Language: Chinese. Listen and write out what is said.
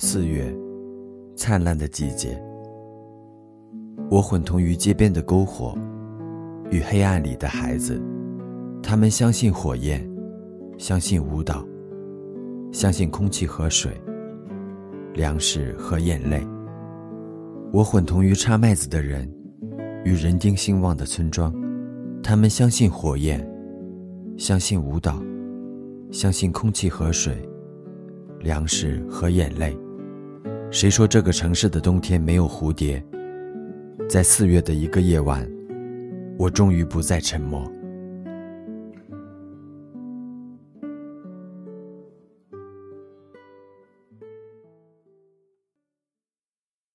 四月，灿烂的季节。我混同于街边的篝火，与黑暗里的孩子。他们相信火焰，相信舞蹈，相信空气和水，粮食和眼泪。我混同于插麦子的人，与人丁兴旺的村庄。他们相信火焰，相信舞蹈，相信空气和水，粮食和眼泪。谁说这个城市的冬天没有蝴蝶？在四月的一个夜晚，我终于不再沉默。